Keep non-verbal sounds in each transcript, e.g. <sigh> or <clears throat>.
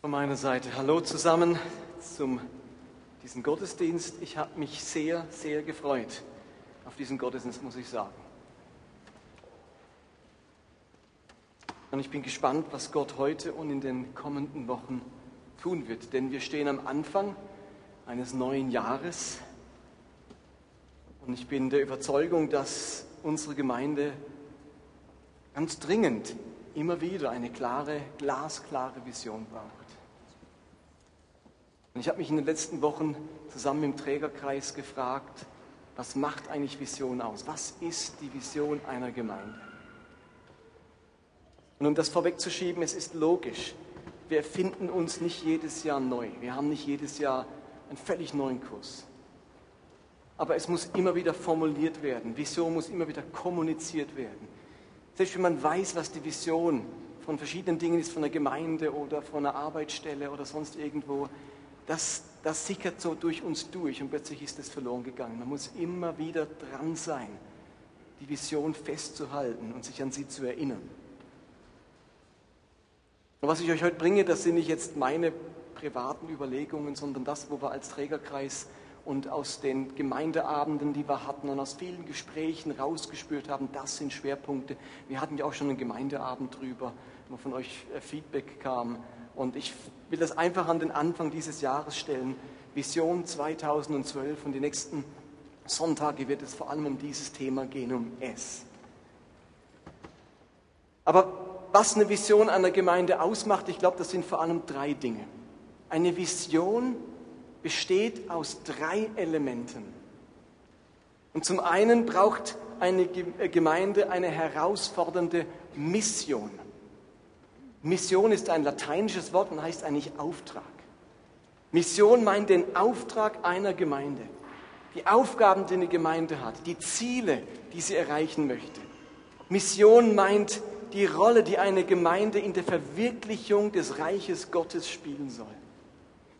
Von meiner Seite hallo zusammen zum diesem Gottesdienst. Ich habe mich sehr, sehr gefreut auf diesen Gottesdienst, muss ich sagen. Und ich bin gespannt, was Gott heute und in den kommenden Wochen tun wird, denn wir stehen am Anfang eines neuen Jahres und ich bin der Überzeugung, dass unsere Gemeinde ganz dringend immer wieder eine klare, glasklare Vision braucht. Und ich habe mich in den letzten Wochen zusammen im Trägerkreis gefragt, was macht eigentlich Vision aus? Was ist die Vision einer Gemeinde? Und um das vorwegzuschieben, es ist logisch. Wir erfinden uns nicht jedes Jahr neu. Wir haben nicht jedes Jahr einen völlig neuen Kurs. Aber es muss immer wieder formuliert werden. Vision muss immer wieder kommuniziert werden. Selbst wenn man weiß, was die Vision von verschiedenen Dingen ist, von der Gemeinde oder von einer Arbeitsstelle oder sonst irgendwo, das, das sickert so durch uns durch und plötzlich ist es verloren gegangen. Man muss immer wieder dran sein, die Vision festzuhalten und sich an sie zu erinnern. Und was ich euch heute bringe, das sind nicht jetzt meine privaten Überlegungen, sondern das, wo wir als Trägerkreis und aus den Gemeindeabenden, die wir hatten und aus vielen Gesprächen rausgespürt haben, das sind Schwerpunkte. Wir hatten ja auch schon einen Gemeindeabend drüber, wo von euch äh, Feedback kam. Und ich will das einfach an den Anfang dieses Jahres stellen. Vision 2012 und die nächsten Sonntage wird es vor allem um dieses Thema gehen, um es. Aber was eine Vision einer Gemeinde ausmacht, ich glaube, das sind vor allem drei Dinge. Eine Vision besteht aus drei Elementen. Und zum einen braucht eine äh, Gemeinde eine herausfordernde Mission. Mission ist ein lateinisches Wort und heißt eigentlich Auftrag. Mission meint den Auftrag einer Gemeinde, die Aufgaben, die eine Gemeinde hat, die Ziele, die sie erreichen möchte. Mission meint die Rolle, die eine Gemeinde in der Verwirklichung des Reiches Gottes spielen soll.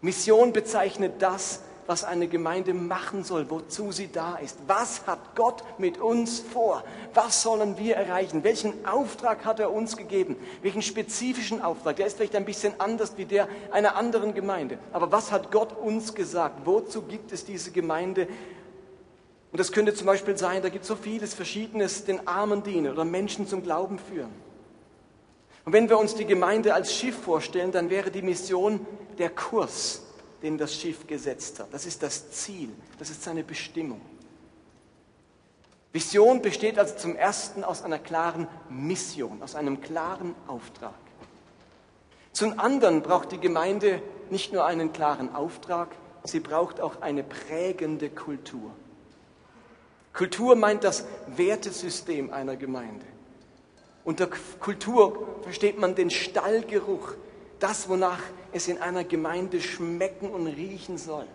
Mission bezeichnet das, was eine Gemeinde machen soll, wozu sie da ist. Was hat Gott mit uns vor? Was sollen wir erreichen? Welchen Auftrag hat er uns gegeben? Welchen spezifischen Auftrag? Der ist vielleicht ein bisschen anders wie der einer anderen Gemeinde. Aber was hat Gott uns gesagt? Wozu gibt es diese Gemeinde? Und das könnte zum Beispiel sein, da gibt es so vieles Verschiedenes, den Armen dienen oder Menschen zum Glauben führen. Und wenn wir uns die Gemeinde als Schiff vorstellen, dann wäre die Mission der Kurs, den das Schiff gesetzt hat. Das ist das Ziel, das ist seine Bestimmung. Vision besteht also zum Ersten aus einer klaren Mission, aus einem klaren Auftrag. Zum anderen braucht die Gemeinde nicht nur einen klaren Auftrag, sie braucht auch eine prägende Kultur. Kultur meint das Wertesystem einer Gemeinde. Unter Kultur versteht man den Stallgeruch, das, wonach es in einer Gemeinde schmecken und riechen soll.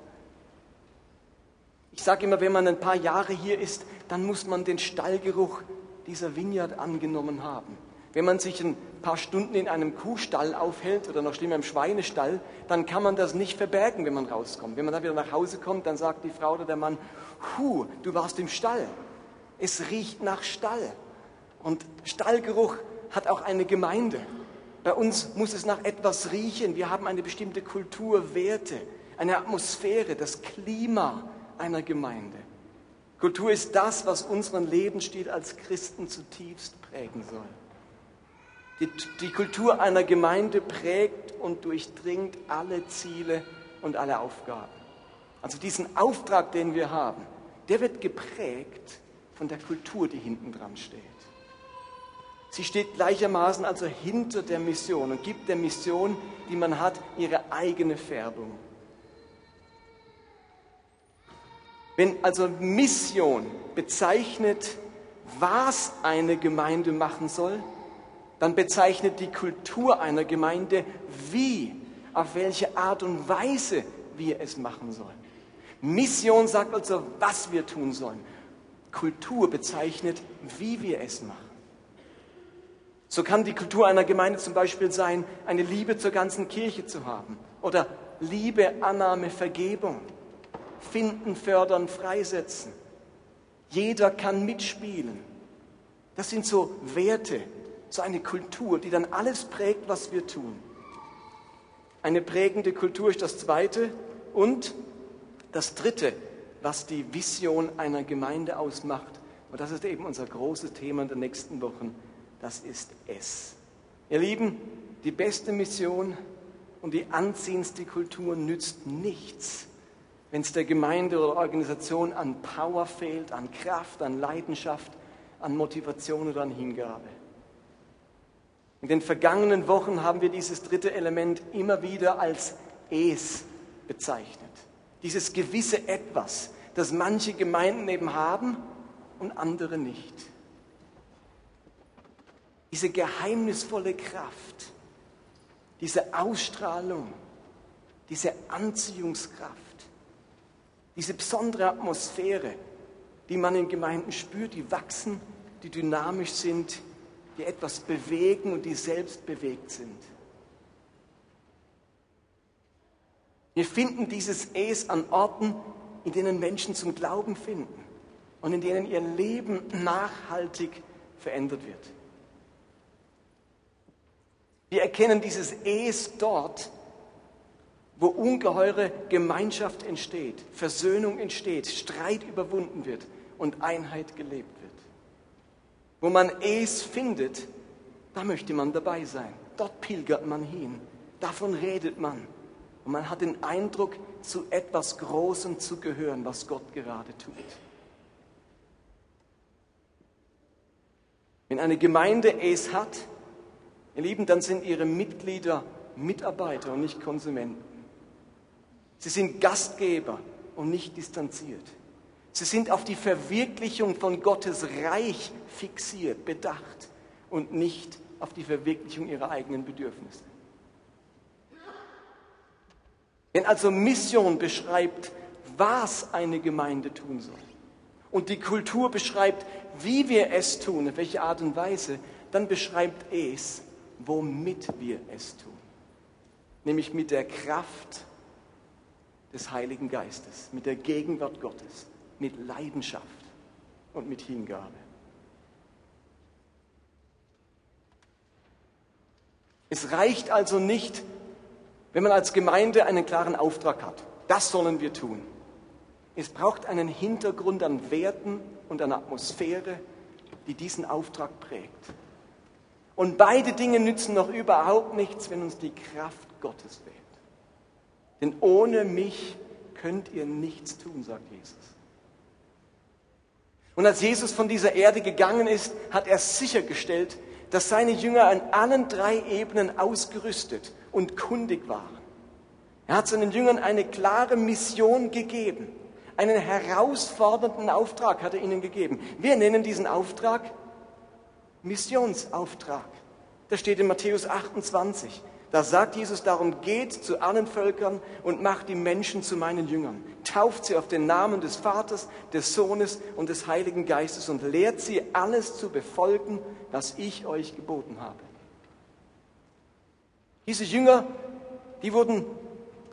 Ich sage immer, wenn man ein paar Jahre hier ist, dann muss man den Stallgeruch dieser Vineyard angenommen haben. Wenn man sich ein paar Stunden in einem Kuhstall aufhält oder noch schlimmer im Schweinestall, dann kann man das nicht verbergen, wenn man rauskommt. Wenn man dann wieder nach Hause kommt, dann sagt die Frau oder der Mann, Hu, du warst im Stall. Es riecht nach Stall. Und Stallgeruch hat auch eine Gemeinde. Bei uns muss es nach etwas riechen. Wir haben eine bestimmte Kultur, Werte, eine Atmosphäre, das Klima einer Gemeinde. Kultur ist das, was unseren Lebensstil als Christen zutiefst prägen soll. Die, die Kultur einer Gemeinde prägt und durchdringt alle Ziele und alle Aufgaben. Also diesen Auftrag, den wir haben, der wird geprägt von der Kultur, die hinten dran steht. Sie steht gleichermaßen also hinter der Mission und gibt der Mission, die man hat, ihre eigene Färbung. Wenn also Mission bezeichnet, was eine Gemeinde machen soll, dann bezeichnet die Kultur einer Gemeinde, wie, auf welche Art und Weise wir es machen sollen. Mission sagt also, was wir tun sollen. Kultur bezeichnet, wie wir es machen. So kann die Kultur einer Gemeinde zum Beispiel sein, eine Liebe zur ganzen Kirche zu haben oder Liebe, Annahme, Vergebung, finden, fördern, freisetzen. Jeder kann mitspielen. Das sind so Werte, so eine Kultur, die dann alles prägt, was wir tun. Eine prägende Kultur ist das Zweite. Und das Dritte, was die Vision einer Gemeinde ausmacht, und das ist eben unser großes Thema in den nächsten Wochen, das ist es. Ihr Lieben, die beste Mission und die anziehendste Kultur nützt nichts, wenn es der Gemeinde oder Organisation an Power fehlt, an Kraft, an Leidenschaft, an Motivation oder an Hingabe. In den vergangenen Wochen haben wir dieses dritte Element immer wieder als Es bezeichnet. Dieses gewisse Etwas, das manche Gemeinden eben haben und andere nicht. Diese geheimnisvolle Kraft, diese Ausstrahlung, diese Anziehungskraft, diese besondere Atmosphäre, die man in Gemeinden spürt, die wachsen, die dynamisch sind, die etwas bewegen und die selbst bewegt sind. Wir finden dieses Es an Orten, in denen Menschen zum Glauben finden und in denen ihr Leben nachhaltig verändert wird. Wir erkennen dieses Es dort, wo ungeheure Gemeinschaft entsteht, Versöhnung entsteht, Streit überwunden wird und Einheit gelebt wird. Wo man es findet, da möchte man dabei sein. Dort pilgert man hin. Davon redet man. Und man hat den Eindruck, zu etwas Großem zu gehören, was Gott gerade tut. Wenn eine Gemeinde es hat, ihr Lieben, dann sind ihre Mitglieder Mitarbeiter und nicht Konsumenten. Sie sind Gastgeber und nicht distanziert. Sie sind auf die Verwirklichung von Gottes Reich fixiert, bedacht und nicht auf die Verwirklichung ihrer eigenen Bedürfnisse. Wenn also Mission beschreibt, was eine Gemeinde tun soll und die Kultur beschreibt, wie wir es tun, auf welche Art und Weise, dann beschreibt es, womit wir es tun. Nämlich mit der Kraft des Heiligen Geistes, mit der Gegenwart Gottes, mit Leidenschaft und mit Hingabe. Es reicht also nicht, wenn man als Gemeinde einen klaren Auftrag hat. Das sollen wir tun. Es braucht einen Hintergrund an Werten und an Atmosphäre, die diesen Auftrag prägt. Und beide Dinge nützen noch überhaupt nichts, wenn uns die Kraft Gottes fehlt. Denn ohne mich könnt ihr nichts tun, sagt Jesus. Und als Jesus von dieser Erde gegangen ist, hat er sichergestellt, dass seine Jünger an allen drei Ebenen ausgerüstet und kundig waren. Er hat seinen Jüngern eine klare Mission gegeben. Einen herausfordernden Auftrag hat er ihnen gegeben. Wir nennen diesen Auftrag Missionsauftrag. Das steht in Matthäus 28. Da sagt Jesus darum, geht zu allen Völkern und macht die Menschen zu meinen Jüngern. Tauft sie auf den Namen des Vaters, des Sohnes und des Heiligen Geistes und lehrt sie alles zu befolgen, was ich euch geboten habe. Diese Jünger, die wurden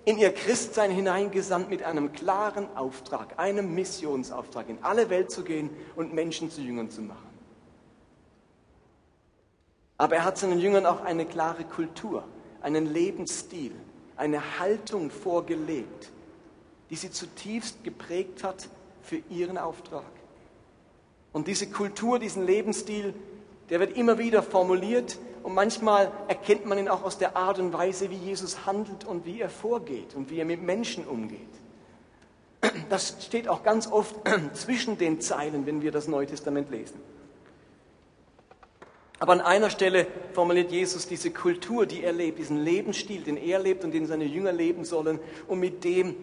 in ihr Christsein hineingesandt mit einem klaren Auftrag, einem Missionsauftrag, in alle Welt zu gehen und Menschen zu Jüngern zu machen. Aber er hat seinen Jüngern auch eine klare Kultur einen Lebensstil, eine Haltung vorgelegt, die sie zutiefst geprägt hat für ihren Auftrag. Und diese Kultur, diesen Lebensstil, der wird immer wieder formuliert und manchmal erkennt man ihn auch aus der Art und Weise, wie Jesus handelt und wie er vorgeht und wie er mit Menschen umgeht. Das steht auch ganz oft <clears throat> zwischen den Zeilen, wenn wir das Neue Testament lesen. Aber an einer Stelle formuliert Jesus diese Kultur, die er lebt, diesen Lebensstil, den er lebt und den seine Jünger leben sollen und mit dem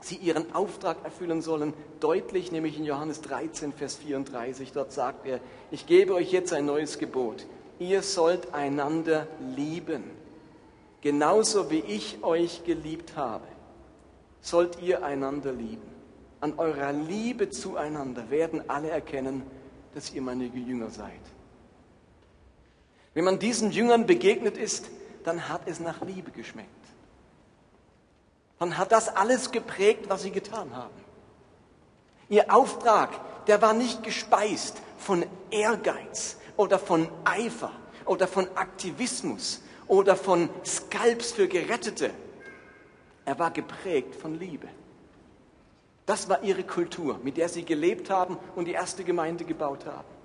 sie ihren Auftrag erfüllen sollen, deutlich, nämlich in Johannes 13, Vers 34. Dort sagt er, ich gebe euch jetzt ein neues Gebot. Ihr sollt einander lieben. Genauso wie ich euch geliebt habe, sollt ihr einander lieben. An eurer Liebe zueinander werden alle erkennen, dass ihr meine Jünger seid. Wenn man diesen Jüngern begegnet ist, dann hat es nach Liebe geschmeckt. Dann hat das alles geprägt, was sie getan haben. Ihr Auftrag, der war nicht gespeist von Ehrgeiz oder von Eifer oder von Aktivismus oder von Skalps für Gerettete Er war geprägt von Liebe. Das war ihre Kultur, mit der sie gelebt haben und die erste Gemeinde gebaut haben.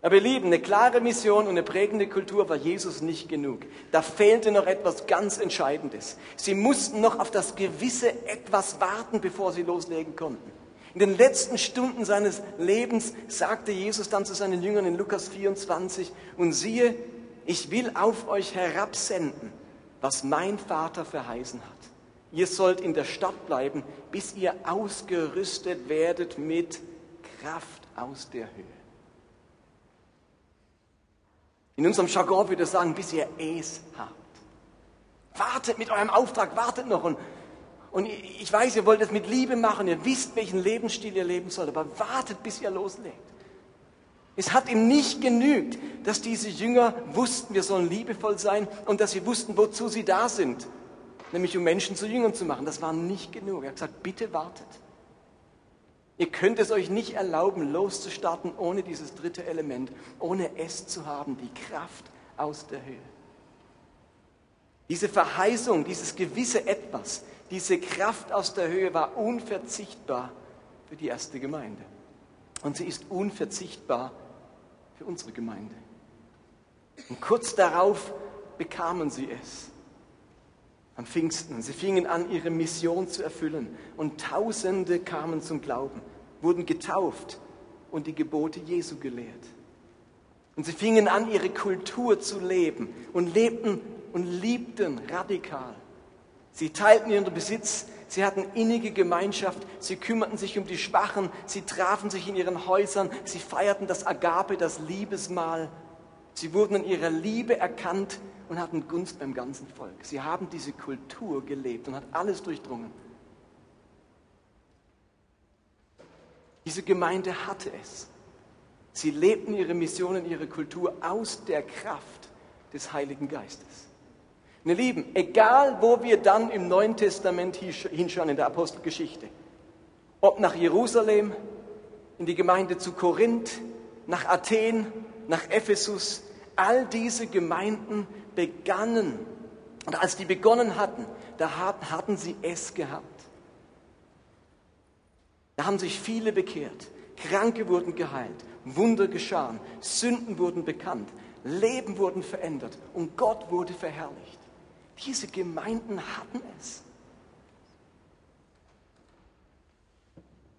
Aber ihr Lieben, eine klare Mission und eine prägende Kultur war Jesus nicht genug. Da fehlte noch etwas ganz Entscheidendes. Sie mussten noch auf das gewisse etwas warten, bevor sie loslegen konnten. In den letzten Stunden seines Lebens sagte Jesus dann zu seinen Jüngern in Lukas 24, und siehe, ich will auf euch herabsenden, was mein Vater verheißen hat. Ihr sollt in der Stadt bleiben, bis ihr ausgerüstet werdet mit Kraft aus der Höhe. In unserem Jargon würde ich sagen, bis ihr es habt. Wartet mit eurem Auftrag, wartet noch. Und, und ich weiß, ihr wollt es mit Liebe machen, ihr wisst, welchen Lebensstil ihr leben sollt, aber wartet, bis ihr loslegt. Es hat ihm nicht genügt, dass diese Jünger wussten, wir sollen liebevoll sein und dass sie wussten, wozu sie da sind nämlich um Menschen zu Jüngern zu machen. Das war nicht genug. Er hat gesagt, bitte wartet. Ihr könnt es euch nicht erlauben, loszustarten ohne dieses dritte Element, ohne es zu haben, die Kraft aus der Höhe. Diese Verheißung, dieses gewisse Etwas, diese Kraft aus der Höhe war unverzichtbar für die erste Gemeinde. Und sie ist unverzichtbar für unsere Gemeinde. Und kurz darauf bekamen sie es am Pfingsten. Sie fingen an, ihre Mission zu erfüllen und Tausende kamen zum Glauben, wurden getauft und die Gebote Jesu gelehrt. Und sie fingen an, ihre Kultur zu leben und lebten und liebten radikal. Sie teilten ihren Besitz, sie hatten innige Gemeinschaft, sie kümmerten sich um die Schwachen, sie trafen sich in ihren Häusern, sie feierten das Agape, das Liebesmahl. Sie wurden in ihrer Liebe erkannt und hatten Gunst beim ganzen Volk. Sie haben diese Kultur gelebt und hat alles durchdrungen. Diese Gemeinde hatte es. Sie lebten ihre Mission und ihre Kultur aus der Kraft des Heiligen Geistes. Meine Lieben, egal wo wir dann im Neuen Testament hinschauen, in der Apostelgeschichte, ob nach Jerusalem, in die Gemeinde zu Korinth, nach Athen, nach Ephesus, all diese Gemeinden begannen, und als die begonnen hatten, da hatten sie es gehabt. Da haben sich viele bekehrt, Kranke wurden geheilt, Wunder geschahen, Sünden wurden bekannt, Leben wurden verändert und Gott wurde verherrlicht. Diese Gemeinden hatten es.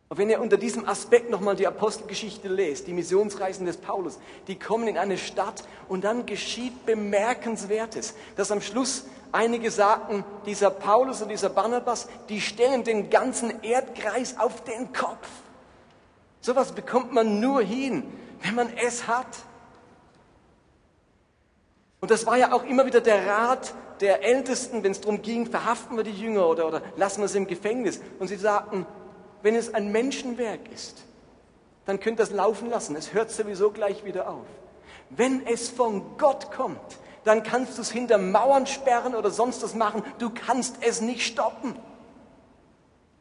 Und wenn ihr unter diesem Aspekt nochmal die Apostelgeschichte lest, die Missionsreisen des Paulus, die kommen in eine Stadt und dann geschieht Bemerkenswertes, dass am Schluss einige sagten, dieser Paulus und dieser Barnabas, die stellen den ganzen Erdkreis auf den Kopf. Sowas bekommt man nur hin, wenn man es hat. Und das war ja auch immer wieder der Rat der Ältesten, wenn es darum ging, verhaften wir die Jünger oder, oder lassen wir sie im Gefängnis. Und sie sagten, wenn es ein Menschenwerk ist, dann könnt ihr es laufen lassen. Es hört sowieso gleich wieder auf. Wenn es von Gott kommt, dann kannst du es hinter Mauern sperren oder sonst was machen. Du kannst es nicht stoppen.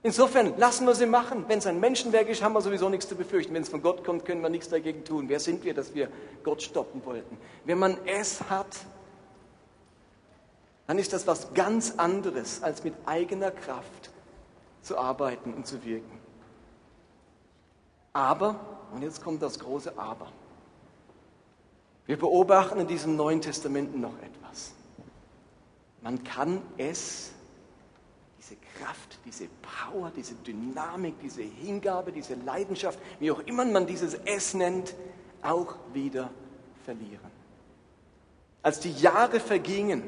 Insofern lassen wir sie machen. Wenn es ein Menschenwerk ist, haben wir sowieso nichts zu befürchten. Wenn es von Gott kommt, können wir nichts dagegen tun. Wer sind wir, dass wir Gott stoppen wollten? Wenn man es hat, dann ist das was ganz anderes als mit eigener Kraft zu arbeiten und zu wirken. Aber, und jetzt kommt das große Aber, wir beobachten in diesem Neuen Testament noch etwas. Man kann es, diese Kraft, diese Power, diese Dynamik, diese Hingabe, diese Leidenschaft, wie auch immer man dieses Es nennt, auch wieder verlieren. Als die Jahre vergingen,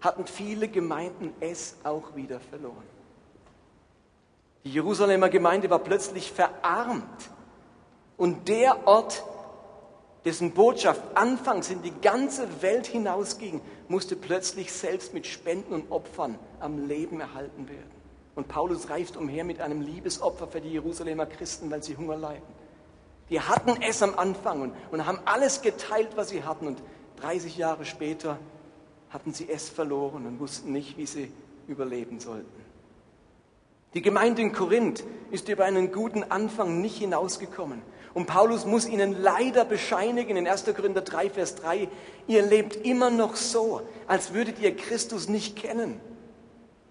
hatten viele Gemeinden es auch wieder verloren. Die Jerusalemer Gemeinde war plötzlich verarmt. Und der Ort, dessen Botschaft anfangs in die ganze Welt hinausging, musste plötzlich selbst mit Spenden und Opfern am Leben erhalten werden. Und Paulus reist umher mit einem Liebesopfer für die Jerusalemer Christen, weil sie Hunger leiden. Die hatten es am Anfang und, und haben alles geteilt, was sie hatten. Und 30 Jahre später hatten sie es verloren und wussten nicht, wie sie überleben sollten. Die Gemeinde in Korinth ist über einen guten Anfang nicht hinausgekommen. Und Paulus muss ihnen leider bescheinigen in 1. Korinther 3, Vers 3, ihr lebt immer noch so, als würdet ihr Christus nicht kennen.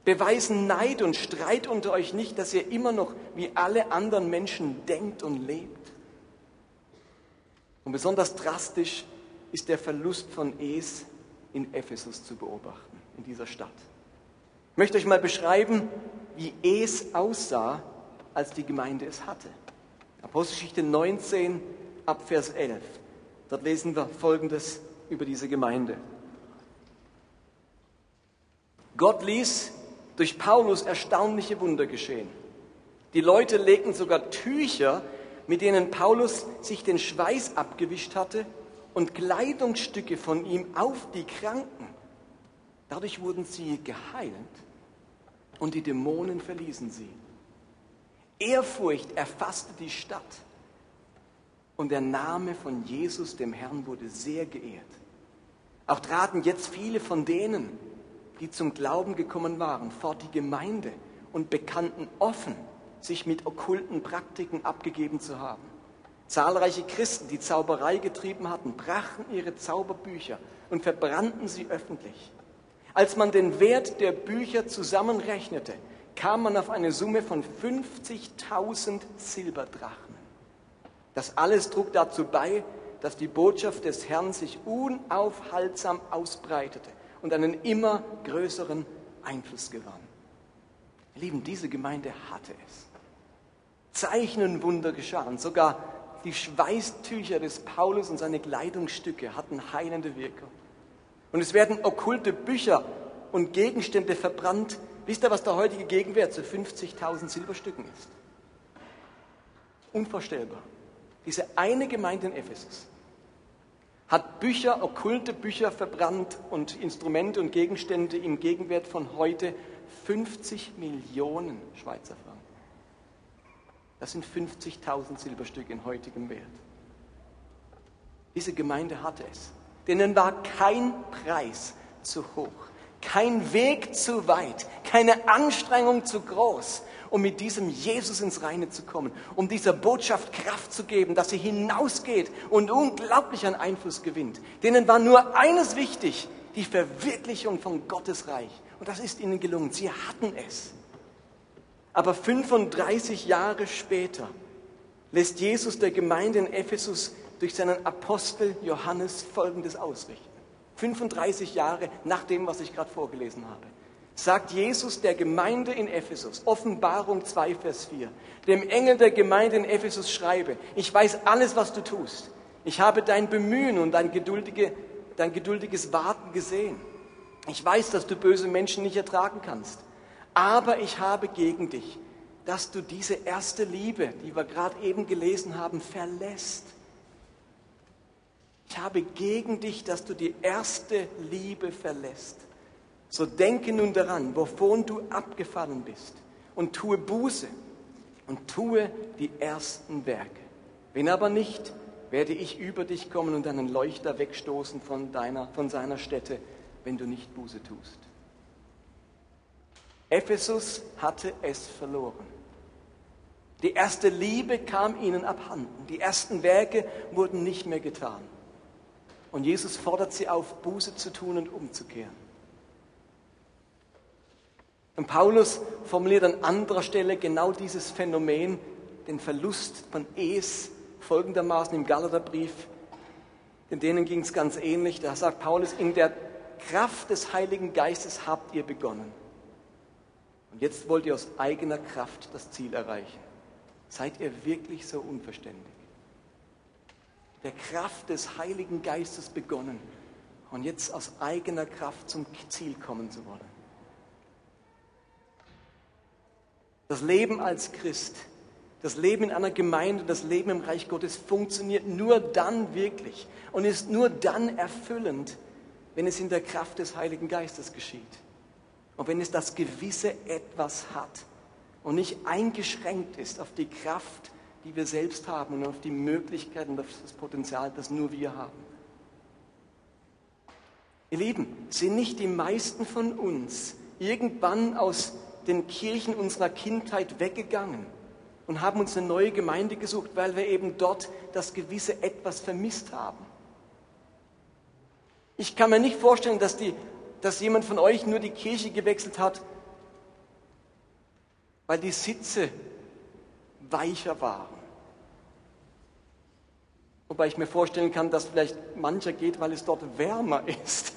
Beweisen Neid und Streit unter euch nicht, dass ihr immer noch wie alle anderen Menschen denkt und lebt. Und besonders drastisch ist der Verlust von Es in Ephesus zu beobachten, in dieser Stadt. Ich möchte euch mal beschreiben, wie Es aussah, als die Gemeinde es hatte. Apostelgeschichte 19 ab Vers 11. Dort lesen wir Folgendes über diese Gemeinde. Gott ließ durch Paulus erstaunliche Wunder geschehen. Die Leute legten sogar Tücher, mit denen Paulus sich den Schweiß abgewischt hatte, und Kleidungsstücke von ihm auf die Kranken. Dadurch wurden sie geheilt und die Dämonen verließen sie. Ehrfurcht erfasste die Stadt und der Name von Jesus, dem Herrn, wurde sehr geehrt. Auch traten jetzt viele von denen, die zum Glauben gekommen waren, vor die Gemeinde und bekannten offen, sich mit okkulten Praktiken abgegeben zu haben. Zahlreiche Christen, die Zauberei getrieben hatten, brachten ihre Zauberbücher und verbrannten sie öffentlich. Als man den Wert der Bücher zusammenrechnete, kam man auf eine Summe von 50.000 Silberdrachen. Das alles trug dazu bei, dass die Botschaft des Herrn sich unaufhaltsam ausbreitete und einen immer größeren Einfluss gewann. Lieben, diese Gemeinde hatte es. Zeichen und Wunder geschahen. Sogar die Schweißtücher des Paulus und seine Kleidungsstücke hatten heilende Wirkung. Und es werden okkulte Bücher und Gegenstände verbrannt. Wisst ihr, was der heutige Gegenwert zu 50.000 Silberstücken ist? Unvorstellbar. Diese eine Gemeinde in Ephesus hat Bücher, okkulte Bücher verbrannt und Instrumente und Gegenstände im Gegenwert von heute 50 Millionen Schweizer Franken. Das sind 50.000 Silberstücke in heutigem Wert. Diese Gemeinde hatte es. Denen war kein Preis zu hoch, kein Weg zu weit, keine Anstrengung zu groß, um mit diesem Jesus ins Reine zu kommen, um dieser Botschaft Kraft zu geben, dass sie hinausgeht und unglaublich an Einfluss gewinnt. Denen war nur eines wichtig, die Verwirklichung von Gottes Reich. Und das ist ihnen gelungen. Sie hatten es. Aber 35 Jahre später lässt Jesus der Gemeinde in Ephesus durch seinen Apostel Johannes Folgendes ausrichten. 35 Jahre nach dem, was ich gerade vorgelesen habe sagt Jesus der Gemeinde in Ephesus, Offenbarung 2, Vers 4, dem Engel der Gemeinde in Ephesus schreibe, ich weiß alles, was du tust. Ich habe dein Bemühen und dein, geduldige, dein geduldiges Warten gesehen. Ich weiß, dass du böse Menschen nicht ertragen kannst. Aber ich habe gegen dich, dass du diese erste Liebe, die wir gerade eben gelesen haben, verlässt. Ich habe gegen dich, dass du die erste Liebe verlässt. So denke nun daran, wovon du abgefallen bist, und tue Buße und tue die ersten Werke. Wenn aber nicht, werde ich über dich kommen und deinen Leuchter wegstoßen von, deiner, von seiner Stätte, wenn du nicht Buße tust. Ephesus hatte es verloren. Die erste Liebe kam ihnen abhanden. Die ersten Werke wurden nicht mehr getan. Und Jesus fordert sie auf, Buße zu tun und umzukehren. Und Paulus formuliert an anderer Stelle genau dieses Phänomen, den Verlust von Es, folgendermaßen im Galaterbrief. In denen ging es ganz ähnlich. Da sagt Paulus, in der Kraft des Heiligen Geistes habt ihr begonnen. Und jetzt wollt ihr aus eigener Kraft das Ziel erreichen. Seid ihr wirklich so unverständig? Der Kraft des Heiligen Geistes begonnen und jetzt aus eigener Kraft zum Ziel kommen zu wollen. Das Leben als Christ, das Leben in einer Gemeinde, das Leben im Reich Gottes funktioniert nur dann wirklich und ist nur dann erfüllend, wenn es in der Kraft des Heiligen Geistes geschieht. Und wenn es das gewisse Etwas hat und nicht eingeschränkt ist auf die Kraft, die wir selbst haben und auf die Möglichkeiten und auf das Potenzial, das nur wir haben. Ihr Lieben, sind nicht die meisten von uns irgendwann aus den Kirchen unserer Kindheit weggegangen und haben uns eine neue Gemeinde gesucht, weil wir eben dort das gewisse etwas vermisst haben. Ich kann mir nicht vorstellen, dass, die, dass jemand von euch nur die Kirche gewechselt hat, weil die Sitze weicher waren. Wobei ich mir vorstellen kann, dass vielleicht mancher geht, weil es dort wärmer <laughs> ist.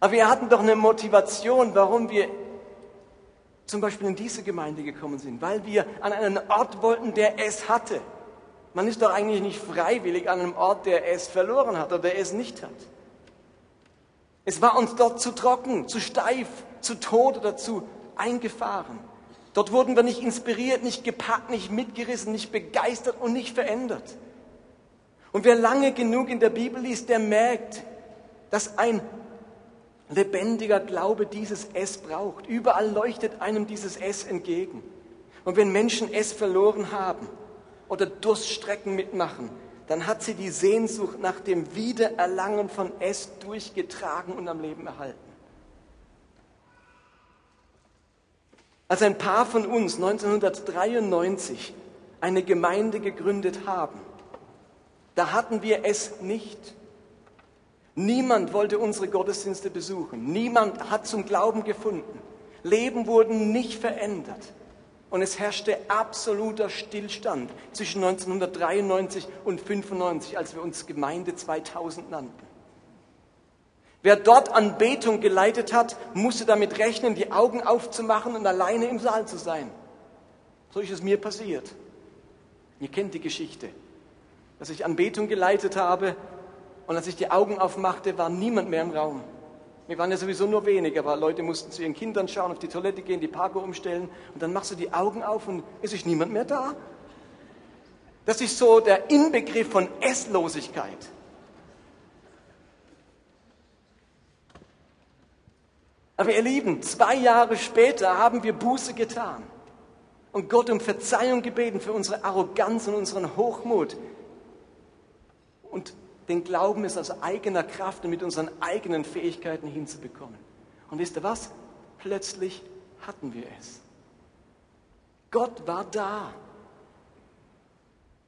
Aber wir hatten doch eine Motivation, warum wir zum Beispiel in diese Gemeinde gekommen sind, weil wir an einen Ort wollten, der es hatte. Man ist doch eigentlich nicht freiwillig an einem Ort, der es verloren hat oder der es nicht hat. Es war uns dort zu trocken, zu steif, zu tot oder zu eingefahren. Dort wurden wir nicht inspiriert, nicht gepackt, nicht mitgerissen, nicht begeistert und nicht verändert. Und wer lange genug in der Bibel liest, der merkt, dass ein lebendiger Glaube dieses S braucht. Überall leuchtet einem dieses S entgegen. Und wenn Menschen es verloren haben oder Durststrecken mitmachen, dann hat sie die Sehnsucht nach dem Wiedererlangen von es durchgetragen und am Leben erhalten. Als ein paar von uns 1993 eine Gemeinde gegründet haben, da hatten wir es nicht. Niemand wollte unsere Gottesdienste besuchen. Niemand hat zum Glauben gefunden. Leben wurden nicht verändert. Und es herrschte absoluter Stillstand zwischen 1993 und 1995, als wir uns Gemeinde 2000 nannten. Wer dort Anbetung geleitet hat, musste damit rechnen, die Augen aufzumachen und alleine im Saal zu sein. So ist es mir passiert. Ihr kennt die Geschichte, dass ich Anbetung geleitet habe und als ich die Augen aufmachte, war niemand mehr im Raum. Wir waren ja sowieso nur wenig, aber Leute mussten zu ihren Kindern schauen, auf die Toilette gehen, die Parko umstellen und dann machst du die Augen auf und es ist niemand mehr da. Das ist so der Inbegriff von Esslosigkeit. Aber ihr Lieben, zwei Jahre später haben wir Buße getan und Gott um Verzeihung gebeten für unsere Arroganz und unseren Hochmut. Und den Glauben ist aus eigener Kraft und mit unseren eigenen Fähigkeiten hinzubekommen. Und wisst ihr was? Plötzlich hatten wir es. Gott war da.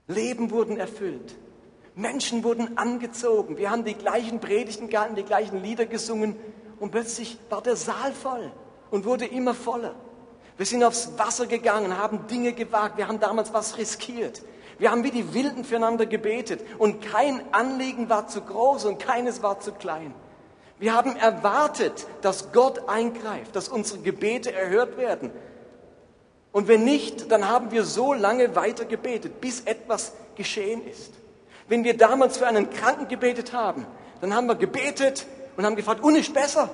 Leben wurden erfüllt. Menschen wurden angezogen. Wir haben die gleichen Predigten gehalten, die gleichen Lieder gesungen. Und plötzlich war der Saal voll und wurde immer voller. Wir sind aufs Wasser gegangen, haben Dinge gewagt. Wir haben damals was riskiert. Wir haben wie die Wilden füreinander gebetet und kein Anliegen war zu groß und keines war zu klein. Wir haben erwartet, dass Gott eingreift, dass unsere Gebete erhört werden. Und wenn nicht, dann haben wir so lange weiter gebetet, bis etwas geschehen ist. Wenn wir damals für einen Kranken gebetet haben, dann haben wir gebetet und haben gefragt, und ist besser?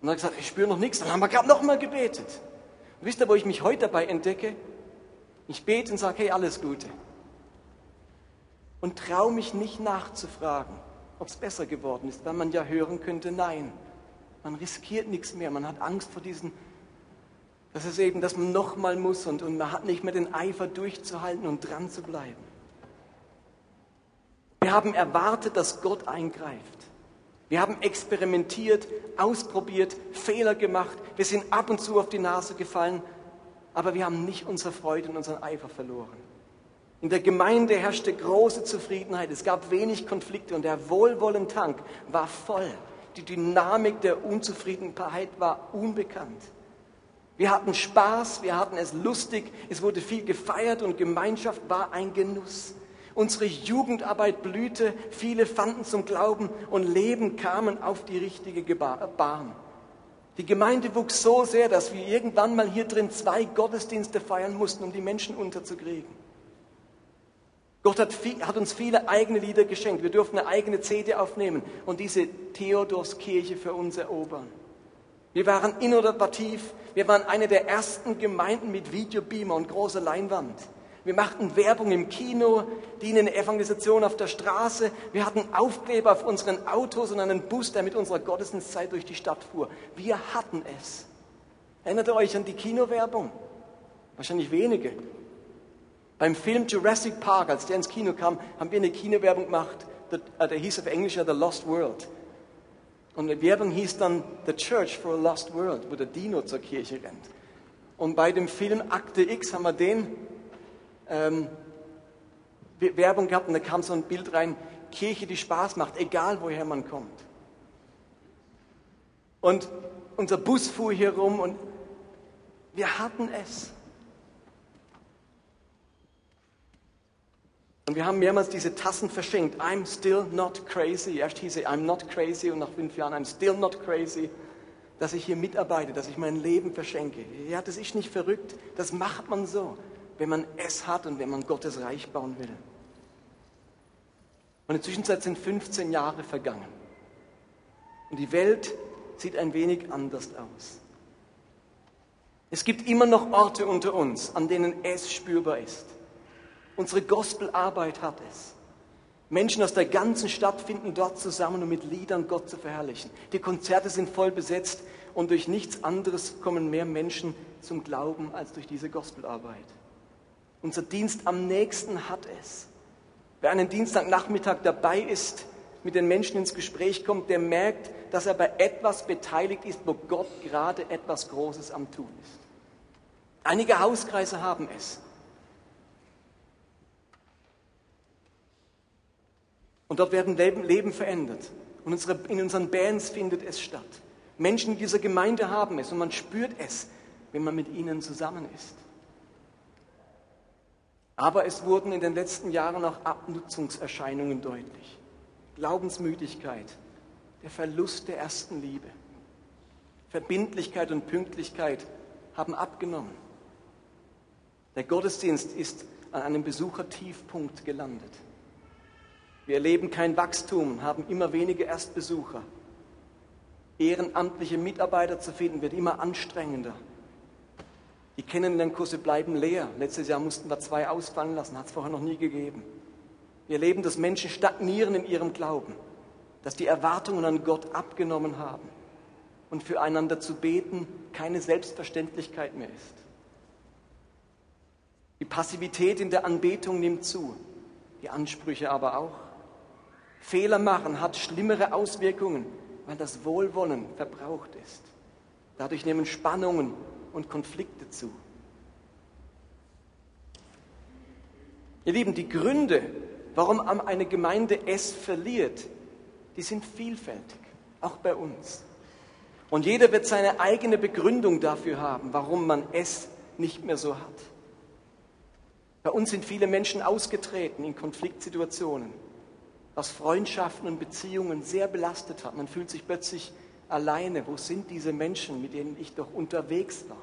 Und dann hat gesagt, ich spüre noch nichts. Dann haben wir gerade nochmal gebetet. Und wisst ihr, wo ich mich heute dabei entdecke? Ich bete und sage, hey, alles Gute. Und traue mich nicht nachzufragen, ob es besser geworden ist, weil man ja hören könnte, nein. Man riskiert nichts mehr, man hat Angst vor diesen, das ist eben, dass man nochmal muss und, und man hat nicht mehr den Eifer durchzuhalten und dran zu bleiben. Wir haben erwartet, dass Gott eingreift. Wir haben experimentiert, ausprobiert, Fehler gemacht. Wir sind ab und zu auf die Nase gefallen aber wir haben nicht unsere Freude und unseren Eifer verloren. In der Gemeinde herrschte große Zufriedenheit. Es gab wenig Konflikte und der Wohlwollentank war voll. Die Dynamik der Unzufriedenheit war unbekannt. Wir hatten Spaß, wir hatten es lustig, es wurde viel gefeiert und Gemeinschaft war ein Genuss. Unsere Jugendarbeit blühte, viele fanden zum Glauben und Leben kamen auf die richtige Bahn. Die Gemeinde wuchs so sehr, dass wir irgendwann mal hier drin zwei Gottesdienste feiern mussten, um die Menschen unterzukriegen. Gott hat, viel, hat, uns viele eigene Lieder geschenkt. Wir durften eine eigene CD aufnehmen und diese Theodorskirche für uns erobern. Wir waren innovativ. Wir waren eine der ersten Gemeinden mit Videobeamer und großer Leinwand. Wir machten Werbung im Kino, dienen Evangelisation auf der Straße. Wir hatten Aufkleber auf unseren Autos und einen Bus, der mit unserer Gottesdienstzeit durch die Stadt fuhr. Wir hatten es. Erinnert ihr euch an die Kinowerbung? Wahrscheinlich wenige. Beim Film Jurassic Park, als der ins Kino kam, haben wir eine Kinowerbung gemacht. Der, der hieß auf Englisch ja The Lost World. Und die Werbung hieß dann The Church for a Lost World, wo der Dino zur Kirche rennt. Und bei dem Film Akte X haben wir den ähm, Werbung gehabt und da kam so ein Bild rein, Kirche, die Spaß macht, egal woher man kommt. Und unser Bus fuhr hier rum und wir hatten es. Und wir haben mehrmals diese Tassen verschenkt. I'm still not crazy. Erst hieß es, I'm not crazy und nach fünf Jahren, I'm still not crazy, dass ich hier mitarbeite, dass ich mein Leben verschenke. Ja, das ist nicht verrückt. Das macht man so, wenn man es hat und wenn man Gottes Reich bauen will. Und in der Zwischenzeit sind 15 Jahre vergangen. Und die Welt sieht ein wenig anders aus. Es gibt immer noch Orte unter uns, an denen es spürbar ist. Unsere Gospelarbeit hat es. Menschen aus der ganzen Stadt finden dort zusammen, um mit Liedern Gott zu verherrlichen. Die Konzerte sind voll besetzt und durch nichts anderes kommen mehr Menschen zum Glauben als durch diese Gospelarbeit. Unser Dienst am nächsten hat es. Wer einen Dienstagnachmittag dabei ist, mit den Menschen ins Gespräch kommt, der merkt, dass er bei etwas beteiligt ist, wo Gott gerade etwas Großes am Tun ist. Einige Hauskreise haben es. Und dort werden Leben, Leben verändert. Und unsere, in unseren Bands findet es statt. Menschen dieser Gemeinde haben es und man spürt es, wenn man mit ihnen zusammen ist. Aber es wurden in den letzten Jahren auch Abnutzungserscheinungen deutlich. Glaubensmüdigkeit, der Verlust der ersten Liebe, Verbindlichkeit und Pünktlichkeit haben abgenommen. Der Gottesdienst ist an einem Besuchertiefpunkt gelandet. Wir erleben kein Wachstum, haben immer weniger Erstbesucher. Ehrenamtliche Mitarbeiter zu finden wird immer anstrengender. Die Kennenlernkurse bleiben leer. Letztes Jahr mussten wir zwei ausfallen lassen, hat es vorher noch nie gegeben. Wir erleben, dass Menschen stagnieren in ihrem Glauben, dass die Erwartungen an Gott abgenommen haben und füreinander zu beten keine Selbstverständlichkeit mehr ist. Die Passivität in der Anbetung nimmt zu, die Ansprüche aber auch. Fehler machen hat schlimmere Auswirkungen, weil das Wohlwollen verbraucht ist. Dadurch nehmen Spannungen und Konflikte zu. Ihr Lieben, die Gründe, warum eine Gemeinde es verliert, die sind vielfältig, auch bei uns. Und jeder wird seine eigene Begründung dafür haben, warum man es nicht mehr so hat. Bei uns sind viele Menschen ausgetreten in Konfliktsituationen was Freundschaften und Beziehungen sehr belastet hat. Man fühlt sich plötzlich alleine. Wo sind diese Menschen, mit denen ich doch unterwegs war?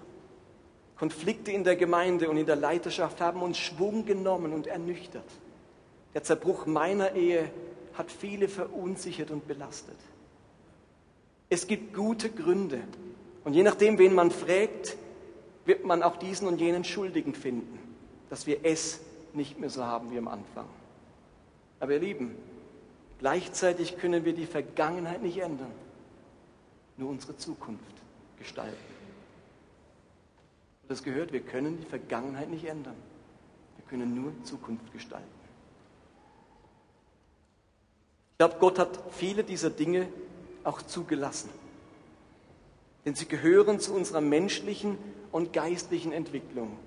Konflikte in der Gemeinde und in der Leiterschaft haben uns Schwung genommen und ernüchtert. Der Zerbruch meiner Ehe hat viele verunsichert und belastet. Es gibt gute Gründe. Und je nachdem, wen man fragt, wird man auch diesen und jenen Schuldigen finden, dass wir es nicht mehr so haben wie am Anfang. Aber ihr Lieben, Gleichzeitig können wir die Vergangenheit nicht ändern, nur unsere Zukunft gestalten. Das gehört, wir können die Vergangenheit nicht ändern. Wir können nur Zukunft gestalten. Ich glaube, Gott hat viele dieser Dinge auch zugelassen. Denn sie gehören zu unserer menschlichen und geistlichen Entwicklung.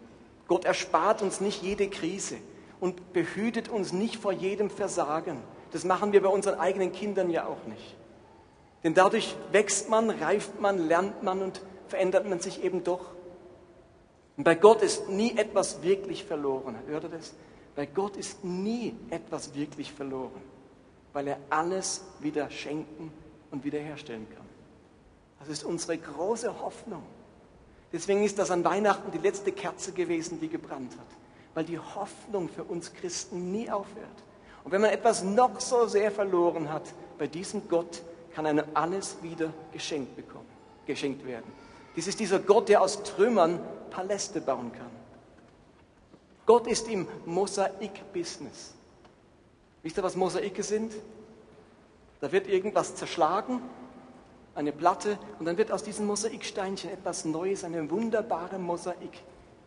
Gott erspart uns nicht jede Krise und behütet uns nicht vor jedem Versagen. Das machen wir bei unseren eigenen Kindern ja auch nicht. Denn dadurch wächst man, reift man, lernt man und verändert man sich eben doch. Und bei Gott ist nie etwas wirklich verloren. Hört ihr das? Bei Gott ist nie etwas wirklich verloren, weil er alles wieder schenken und wiederherstellen kann. Das ist unsere große Hoffnung. Deswegen ist das an Weihnachten die letzte Kerze gewesen, die gebrannt hat, weil die Hoffnung für uns Christen nie aufhört. Und wenn man etwas noch so sehr verloren hat, bei diesem Gott kann einem alles wieder geschenkt bekommen, geschenkt werden. Dies ist dieser Gott, der aus Trümmern Paläste bauen kann. Gott ist im Mosaik-Business. Wisst ihr, was Mosaike sind? Da wird irgendwas zerschlagen, eine Platte, und dann wird aus diesem Mosaiksteinchen etwas Neues, eine wunderbare Mosaik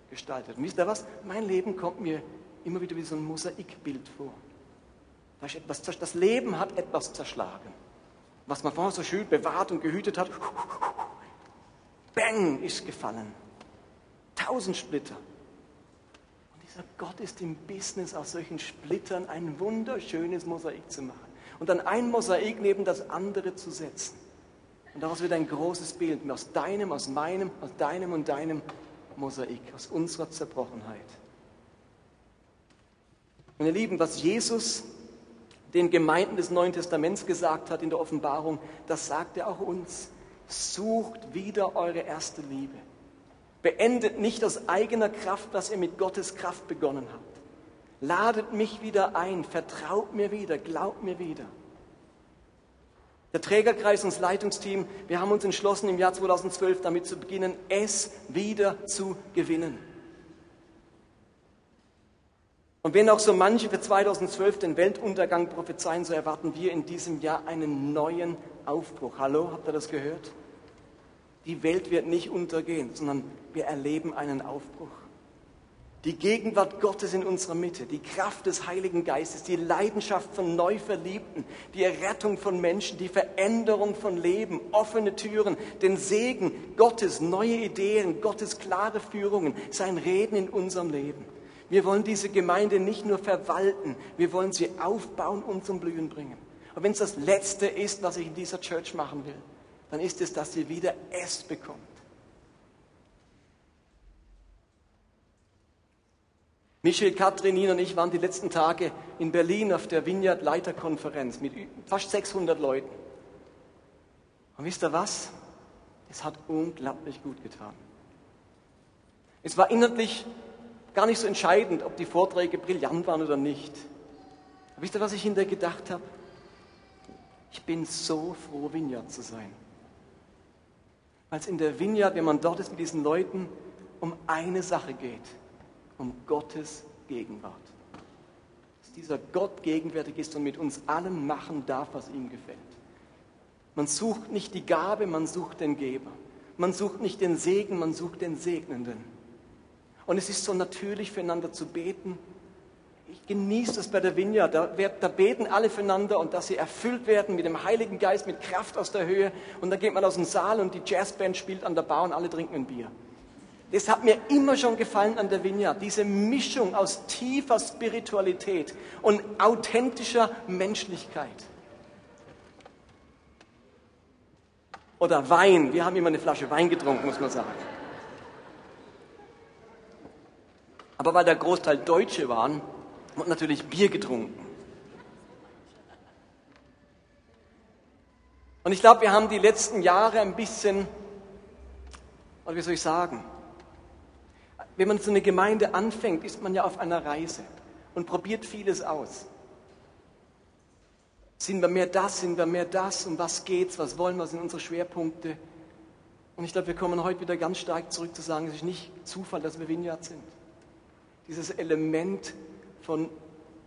gestaltet. Und wisst ihr was? Mein Leben kommt mir immer wieder wie so ein Mosaikbild vor. Das Leben hat etwas zerschlagen. Was man vorher so schön bewahrt und gehütet hat, bang, ist gefallen. Tausend Splitter. Und dieser Gott ist im Business, aus solchen Splittern ein wunderschönes Mosaik zu machen. Und dann ein Mosaik neben das andere zu setzen. Und daraus wird ein großes Bild aus deinem, aus meinem, aus deinem und deinem Mosaik, aus unserer Zerbrochenheit. Ihr Lieben, was Jesus den Gemeinden des Neuen Testaments gesagt hat in der Offenbarung, das sagt er auch uns. Sucht wieder eure erste Liebe. Beendet nicht aus eigener Kraft, was ihr mit Gottes Kraft begonnen habt. Ladet mich wieder ein, vertraut mir wieder, glaubt mir wieder. Der Trägerkreis und das Leitungsteam, wir haben uns entschlossen, im Jahr 2012 damit zu beginnen, es wieder zu gewinnen. Und wenn auch so manche für 2012 den Weltuntergang prophezeien, so erwarten wir in diesem Jahr einen neuen Aufbruch. Hallo, habt ihr das gehört? Die Welt wird nicht untergehen, sondern wir erleben einen Aufbruch. Die Gegenwart Gottes in unserer Mitte, die Kraft des Heiligen Geistes, die Leidenschaft von Neuverliebten, die Errettung von Menschen, die Veränderung von Leben, offene Türen, den Segen Gottes, neue Ideen, Gottes klare Führungen, sein Reden in unserem Leben. Wir wollen diese Gemeinde nicht nur verwalten, wir wollen sie aufbauen und zum Blühen bringen. Und wenn es das Letzte ist, was ich in dieser Church machen will, dann ist es, dass sie wieder es bekommt. Michel, Katrin, Nina und ich waren die letzten Tage in Berlin auf der Vineyard Leiterkonferenz mit fast 600 Leuten. Und wisst ihr was? Es hat unglaublich gut getan. Es war inhaltlich gar nicht so entscheidend, ob die Vorträge brillant waren oder nicht. Aber wisst ihr, was ich hinterher gedacht habe? Ich bin so froh, Vineyard zu sein. Weil es in der Vineyard, wenn man dort ist mit diesen Leuten, um eine Sache geht um Gottes Gegenwart. Dass dieser Gott gegenwärtig ist und mit uns allen machen darf, was ihm gefällt. Man sucht nicht die Gabe, man sucht den Geber. Man sucht nicht den Segen, man sucht den Segnenden. Und es ist so natürlich füreinander zu beten. Ich genieße das bei der Vinja. Da, da, beten alle füreinander und dass sie erfüllt werden mit dem Heiligen Geist, mit Kraft aus der Höhe. Und dann geht man aus dem Saal und die Jazzband spielt an der Bar und alle trinken ein Bier. Das hat mir immer schon gefallen an der Vineyard, diese Mischung aus tiefer Spiritualität und authentischer Menschlichkeit. Oder Wein, wir haben immer eine Flasche Wein getrunken, muss man sagen. Aber weil der Großteil Deutsche waren, wird natürlich Bier getrunken. Und ich glaube, wir haben die letzten Jahre ein bisschen, oder wie soll ich sagen, wenn man so eine Gemeinde anfängt, ist man ja auf einer Reise und probiert vieles aus. Sind wir mehr das, sind wir mehr das, um was geht's, was wollen wir, was sind unsere Schwerpunkte? Und ich glaube, wir kommen heute wieder ganz stark zurück zu sagen, es ist nicht Zufall, dass wir Vineyard sind. Dieses Element von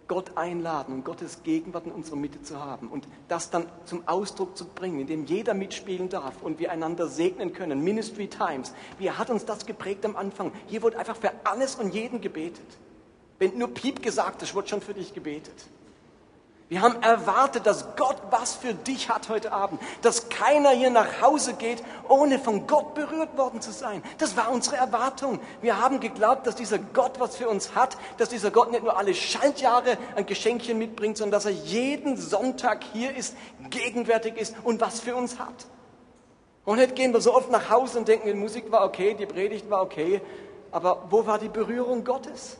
Gott einladen und Gottes Gegenwart in unserer Mitte zu haben und das dann zum Ausdruck zu bringen, indem jeder mitspielen darf und wir einander segnen können. Ministry Times. Wie hat uns das geprägt am Anfang? Hier wurde einfach für alles und jeden gebetet. Wenn nur Piep gesagt ist, wird schon für dich gebetet. Wir haben erwartet, dass Gott was für dich hat heute Abend. Dass keiner hier nach Hause geht, ohne von Gott berührt worden zu sein. Das war unsere Erwartung. Wir haben geglaubt, dass dieser Gott was für uns hat. Dass dieser Gott nicht nur alle Schaltjahre ein Geschenkchen mitbringt, sondern dass er jeden Sonntag hier ist, gegenwärtig ist und was für uns hat. Und jetzt gehen wir so oft nach Hause und denken, die Musik war okay, die Predigt war okay. Aber wo war die Berührung Gottes?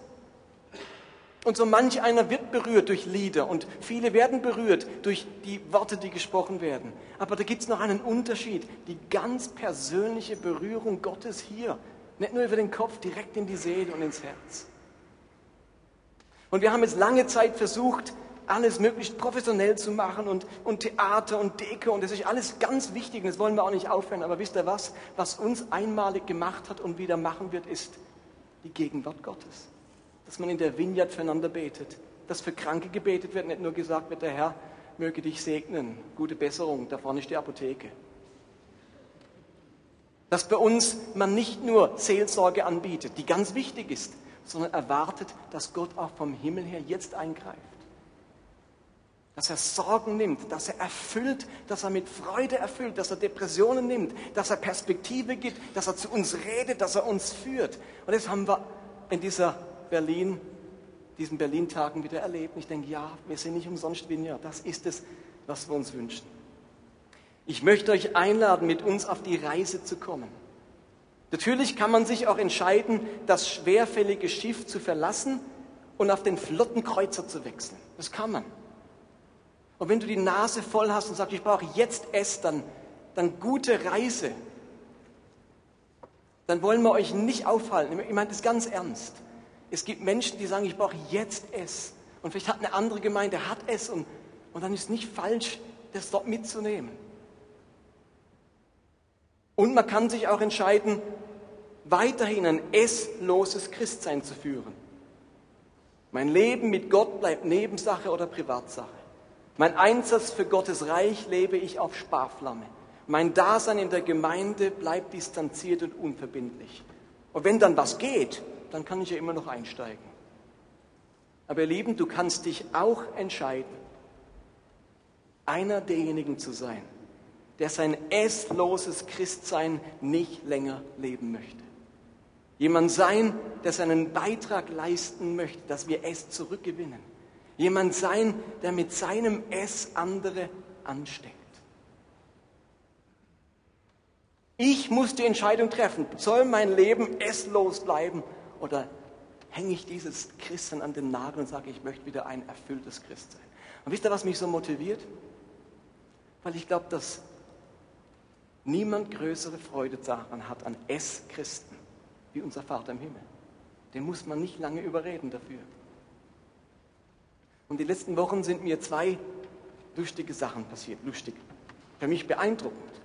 Und so manch einer wird berührt durch Lieder und viele werden berührt durch die Worte, die gesprochen werden. Aber da gibt es noch einen Unterschied, die ganz persönliche Berührung Gottes hier. Nicht nur über den Kopf, direkt in die Seele und ins Herz. Und wir haben jetzt lange Zeit versucht, alles möglichst professionell zu machen und, und Theater und Deko und das ist alles ganz wichtig und das wollen wir auch nicht aufhören. Aber wisst ihr was? Was uns einmalig gemacht hat und wieder machen wird, ist die Gegenwart Gottes dass man in der Vineyard füreinander betet, dass für Kranke gebetet wird, nicht nur gesagt wird, der Herr möge dich segnen, gute Besserung, da vorne ist die Apotheke. Dass bei uns man nicht nur Seelsorge anbietet, die ganz wichtig ist, sondern erwartet, dass Gott auch vom Himmel her jetzt eingreift. Dass er Sorgen nimmt, dass er erfüllt, dass er mit Freude erfüllt, dass er Depressionen nimmt, dass er Perspektive gibt, dass er zu uns redet, dass er uns führt. Und das haben wir in dieser Berlin, diesen Berlin-Tagen wieder erlebt. Und ich denke, ja, wir sind nicht umsonst Vineyard. Das ist es, was wir uns wünschen. Ich möchte euch einladen, mit uns auf die Reise zu kommen. Natürlich kann man sich auch entscheiden, das schwerfällige Schiff zu verlassen und auf den flotten Kreuzer zu wechseln. Das kann man. Und wenn du die Nase voll hast und sagst, ich brauche jetzt es, dann, dann gute Reise. Dann wollen wir euch nicht aufhalten. Ich meine das ganz ernst. Es gibt Menschen, die sagen, ich brauche jetzt es. Und vielleicht hat eine andere Gemeinde, hat es. Und, und dann ist es nicht falsch, das dort mitzunehmen. Und man kann sich auch entscheiden, weiterhin ein essloses Christsein zu führen. Mein Leben mit Gott bleibt Nebensache oder Privatsache. Mein Einsatz für Gottes Reich lebe ich auf Sparflamme. Mein Dasein in der Gemeinde bleibt distanziert und unverbindlich. Und wenn dann was geht, dann kann ich ja immer noch einsteigen. Aber ihr Lieben, du kannst dich auch entscheiden, einer derjenigen zu sein, der sein essloses Christsein nicht länger leben möchte. Jemand sein, der seinen Beitrag leisten möchte, dass wir es zurückgewinnen. Jemand sein, der mit seinem Es andere ansteckt. Ich muss die Entscheidung treffen, soll mein Leben esslos bleiben oder hänge ich dieses Christen an den Nagel und sage, ich möchte wieder ein erfülltes Christ sein. Und wisst ihr, was mich so motiviert? Weil ich glaube, dass niemand größere Freude daran hat an Es-Christen wie unser Vater im Himmel. Den muss man nicht lange überreden dafür. Und die letzten Wochen sind mir zwei lustige Sachen passiert. Lustig. Für mich beeindruckend.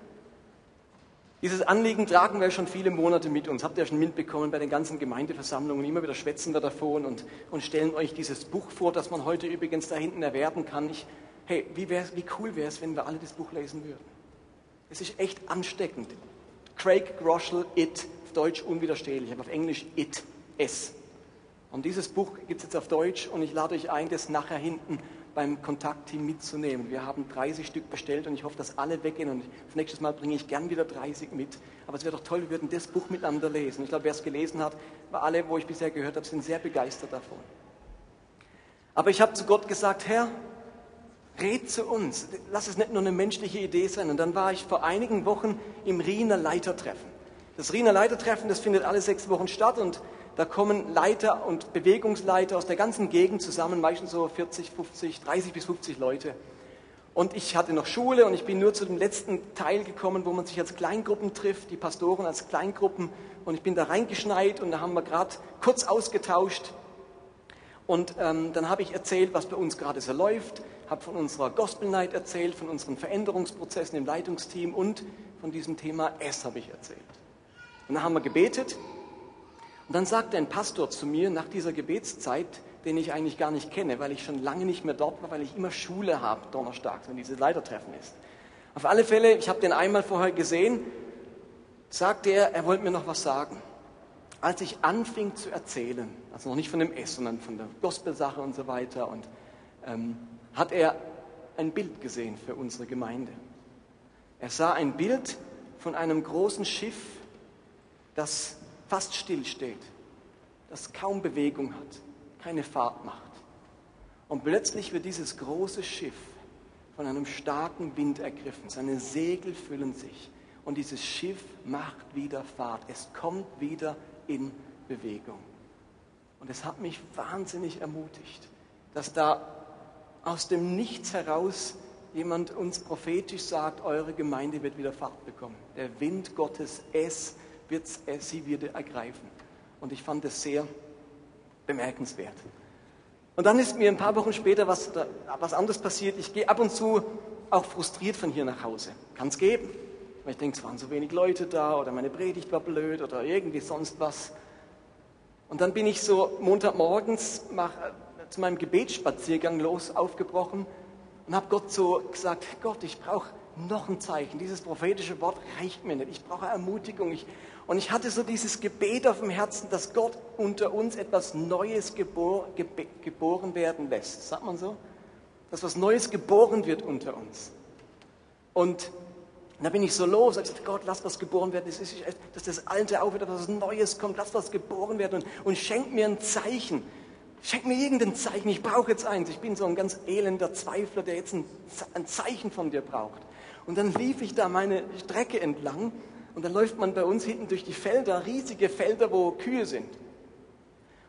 Dieses Anliegen tragen wir schon viele Monate mit uns. Habt ihr schon mitbekommen bei den ganzen Gemeindeversammlungen. Immer wieder schwätzen wir davon und, und stellen euch dieses Buch vor, das man heute übrigens da hinten erwerben kann. Ich, hey, wie, wie cool wäre es, wenn wir alle das Buch lesen würden? Es ist echt ansteckend. Craig Groschel, It, Deutsch unwiderstehlich, aber auf Englisch It, Es. Und dieses Buch gibt es jetzt auf Deutsch und ich lade euch ein, das nachher hinten beim Kontaktteam mitzunehmen. Wir haben 30 Stück bestellt und ich hoffe, dass alle weggehen und das nächste Mal bringe ich gern wieder 30 mit. Aber es wäre doch toll, wir würden das Buch miteinander lesen. Ich glaube, wer es gelesen hat, war alle, wo ich bisher gehört habe, sind sehr begeistert davon. Aber ich habe zu Gott gesagt, Herr, red zu uns. Lass es nicht nur eine menschliche Idee sein. Und dann war ich vor einigen Wochen im Riener Leitertreffen. Das Riener Leitertreffen, das findet alle sechs Wochen statt und da kommen Leiter und Bewegungsleiter aus der ganzen Gegend zusammen, meistens so 40, 50, 30 bis 50 Leute. Und ich hatte noch Schule und ich bin nur zu dem letzten Teil gekommen, wo man sich als Kleingruppen trifft, die Pastoren als Kleingruppen. Und ich bin da reingeschneit und da haben wir gerade kurz ausgetauscht. Und ähm, dann habe ich erzählt, was bei uns gerade so läuft, habe von unserer Gospel Night erzählt, von unseren Veränderungsprozessen im Leitungsteam und von diesem Thema S habe ich erzählt. Und dann haben wir gebetet. Und dann sagte ein Pastor zu mir nach dieser Gebetszeit, den ich eigentlich gar nicht kenne, weil ich schon lange nicht mehr dort war, weil ich immer Schule habe, donnerstags, wenn dieses Leitertreffen ist. Auf alle Fälle, ich habe den einmal vorher gesehen, sagte er, er wollte mir noch was sagen. Als ich anfing zu erzählen, also noch nicht von dem S, sondern von der Gospelsache und so weiter, und ähm, hat er ein Bild gesehen für unsere Gemeinde. Er sah ein Bild von einem großen Schiff, das fast still steht, das kaum Bewegung hat, keine Fahrt macht. Und plötzlich wird dieses große Schiff von einem starken Wind ergriffen. Seine Segel füllen sich und dieses Schiff macht wieder Fahrt. Es kommt wieder in Bewegung. Und es hat mich wahnsinnig ermutigt, dass da aus dem Nichts heraus jemand uns prophetisch sagt, eure Gemeinde wird wieder Fahrt bekommen. Der Wind Gottes, es wird sie wieder ergreifen. Und ich fand es sehr bemerkenswert. Und dann ist mir ein paar Wochen später was, was anderes passiert. Ich gehe ab und zu auch frustriert von hier nach Hause. Kann es geben. Weil ich denke, es waren so wenig Leute da oder meine Predigt war blöd oder irgendwie sonst was. Und dann bin ich so Montagmorgens mach, äh, zu meinem Gebetsspaziergang los aufgebrochen und habe Gott so gesagt, Gott, ich brauche noch ein Zeichen. Dieses prophetische Wort reicht mir nicht. Ich brauche Ermutigung. Ich, und ich hatte so dieses Gebet auf dem Herzen, dass Gott unter uns etwas Neues gebor, geb, geboren werden lässt. Sagt man so? Dass was Neues geboren wird unter uns. Und da bin ich so los, ich gesagt, Gott, lass was geboren werden, das ist, dass das Alte aufhört, dass was Neues kommt, lass was geboren werden und, und schenk mir ein Zeichen. Schenk mir irgendein Zeichen, ich brauche jetzt eins. Ich bin so ein ganz elender Zweifler, der jetzt ein, ein Zeichen von dir braucht. Und dann lief ich da meine Strecke entlang und dann läuft man bei uns hinten durch die Felder, riesige Felder, wo Kühe sind.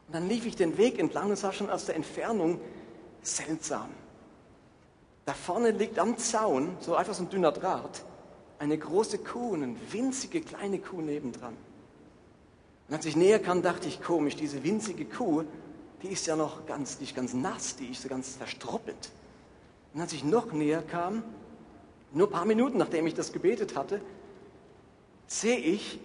Und dann lief ich den Weg entlang und sah schon aus der Entfernung seltsam. Da vorne liegt am Zaun, so einfach so ein dünner Draht, eine große Kuh und eine winzige kleine Kuh nebendran. Und als ich näher kam, dachte ich, komisch, diese winzige Kuh, die ist ja noch ganz, nicht ganz nass, die ist so ganz verstruppelt. Und als ich noch näher kam, nur ein paar Minuten nachdem ich das gebetet hatte, sehe ich,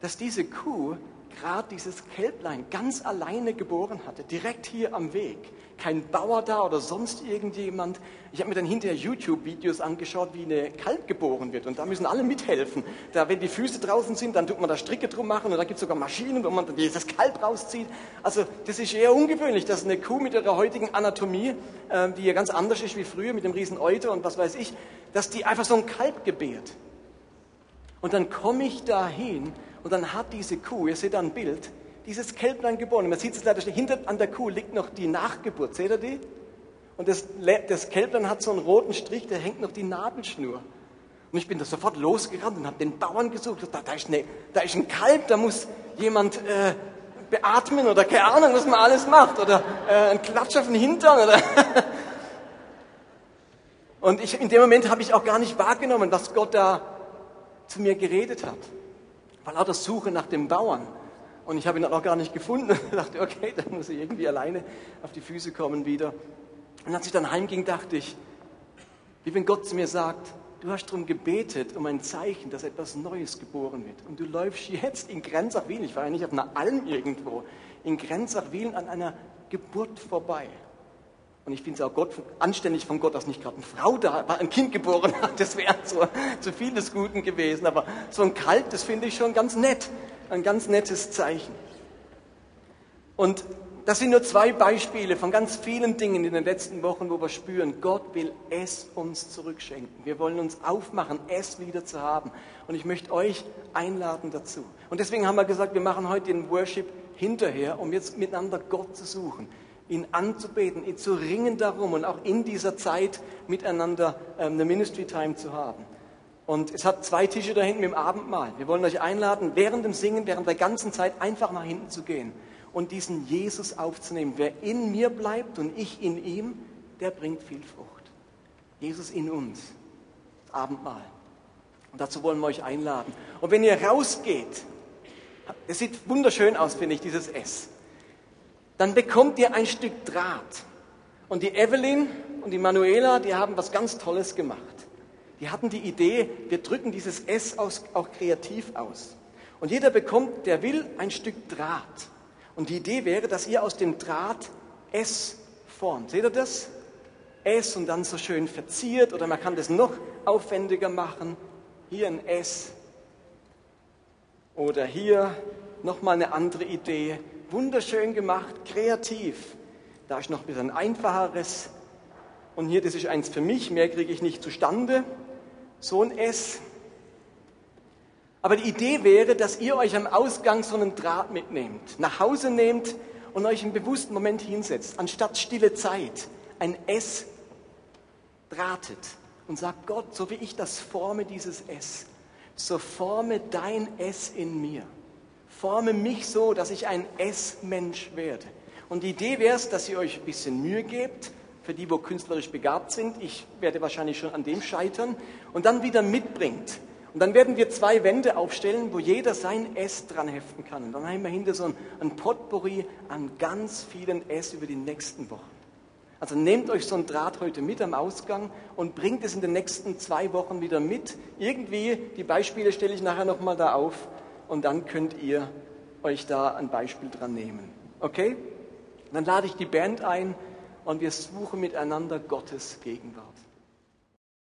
dass diese Kuh gerade dieses Kälblein ganz alleine geboren hatte, direkt hier am Weg. Kein Bauer da oder sonst irgendjemand. Ich habe mir dann hinterher YouTube-Videos angeschaut, wie eine Kalb geboren wird. Und da müssen alle mithelfen. Da, wenn die Füße draußen sind, dann tut man da Stricke drum machen. Und da gibt es sogar Maschinen, wo man das Kalb rauszieht. Also das ist eher ungewöhnlich, dass eine Kuh mit ihrer heutigen Anatomie, äh, die ja ganz anders ist wie früher, mit dem riesen Euter und was weiß ich, dass die einfach so ein Kalb gebärt. Und dann komme ich dahin und dann hat diese Kuh, ihr seht da ein Bild, dieses Kälblein geboren. Man sieht es leider hinter an der Kuh liegt noch die Nachgeburt. Seht ihr die? Und das, das Kälblein hat so einen roten Strich, der hängt noch die Nabelschnur. Und ich bin da sofort losgerannt und habe den Bauern gesucht. Da, da, ist eine, da ist ein Kalb, da muss jemand äh, beatmen oder keine Ahnung, was man alles macht. Oder äh, ein Klatsch auf den Hintern. Oder <laughs> und ich, in dem Moment habe ich auch gar nicht wahrgenommen, was Gott da zu mir geredet hat war lauter Suche nach dem Bauern. Und ich habe ihn dann auch gar nicht gefunden. <laughs> Ich dachte, okay, dann muss ich irgendwie alleine auf die Füße kommen wieder. Und als ich dann heimging, dachte ich, wie wenn Gott zu mir sagt, du hast darum gebetet, um ein Zeichen, dass etwas Neues geboren wird. Und du läufst jetzt in Grenzach-Wien, ich war ja nicht auf einer Alm irgendwo, in Grenzach-Wien an einer Geburt vorbei. Und ich finde es auch Gott, anständig von Gott, dass nicht gerade eine Frau da war, ein Kind geboren hat. Das wäre so zu viel des Guten gewesen. Aber so ein Kalb, das finde ich schon ganz nett. Ein ganz nettes Zeichen. Und das sind nur zwei Beispiele von ganz vielen Dingen in den letzten Wochen, wo wir spüren, Gott will es uns zurückschenken. Wir wollen uns aufmachen, es wieder zu haben. Und ich möchte euch einladen dazu. Und deswegen haben wir gesagt, wir machen heute den Worship hinterher, um jetzt miteinander Gott zu suchen ihn anzubeten, ihn zu ringen darum und auch in dieser Zeit miteinander ähm, eine Ministry Time zu haben. Und es hat zwei Tische da hinten mit dem Abendmahl. Wir wollen euch einladen, während dem Singen, während der ganzen Zeit einfach nach hinten zu gehen und diesen Jesus aufzunehmen. Wer in mir bleibt und ich in ihm, der bringt viel Frucht. Jesus in uns. Abendmahl. Und dazu wollen wir euch einladen. Und wenn ihr rausgeht, es sieht wunderschön aus, finde ich, dieses S dann bekommt ihr ein Stück Draht. Und die Evelyn und die Manuela, die haben was ganz Tolles gemacht. Die hatten die Idee, wir drücken dieses S auch kreativ aus. Und jeder bekommt, der will, ein Stück Draht. Und die Idee wäre, dass ihr aus dem Draht S formt. Seht ihr das? S und dann so schön verziert oder man kann das noch aufwendiger machen. Hier ein S. Oder hier nochmal eine andere Idee wunderschön gemacht, kreativ. Da ist noch ein bisschen einfacheres. Und hier, das ist eins für mich, mehr kriege ich nicht zustande. So ein S. Aber die Idee wäre, dass ihr euch am Ausgang so einen Draht mitnehmt, nach Hause nehmt und euch im bewussten Moment hinsetzt, anstatt stille Zeit ein S drahtet und sagt, Gott, so wie ich das forme, dieses S, so forme dein S in mir forme mich so, dass ich ein S-Mensch werde. Und die Idee wäre es, dass ihr euch ein bisschen Mühe gebt, für die, wo künstlerisch begabt sind. Ich werde wahrscheinlich schon an dem scheitern. Und dann wieder mitbringt. Und dann werden wir zwei Wände aufstellen, wo jeder sein S dran heften kann. Und dann haben wir hinter so ein, ein Potpourri an ganz vielen S über die nächsten Wochen. Also nehmt euch so ein Draht heute mit am Ausgang und bringt es in den nächsten zwei Wochen wieder mit. Irgendwie, die Beispiele stelle ich nachher nochmal da auf und dann könnt ihr euch da ein Beispiel dran nehmen. Okay? Dann lade ich die Band ein und wir suchen miteinander Gottes Gegenwart.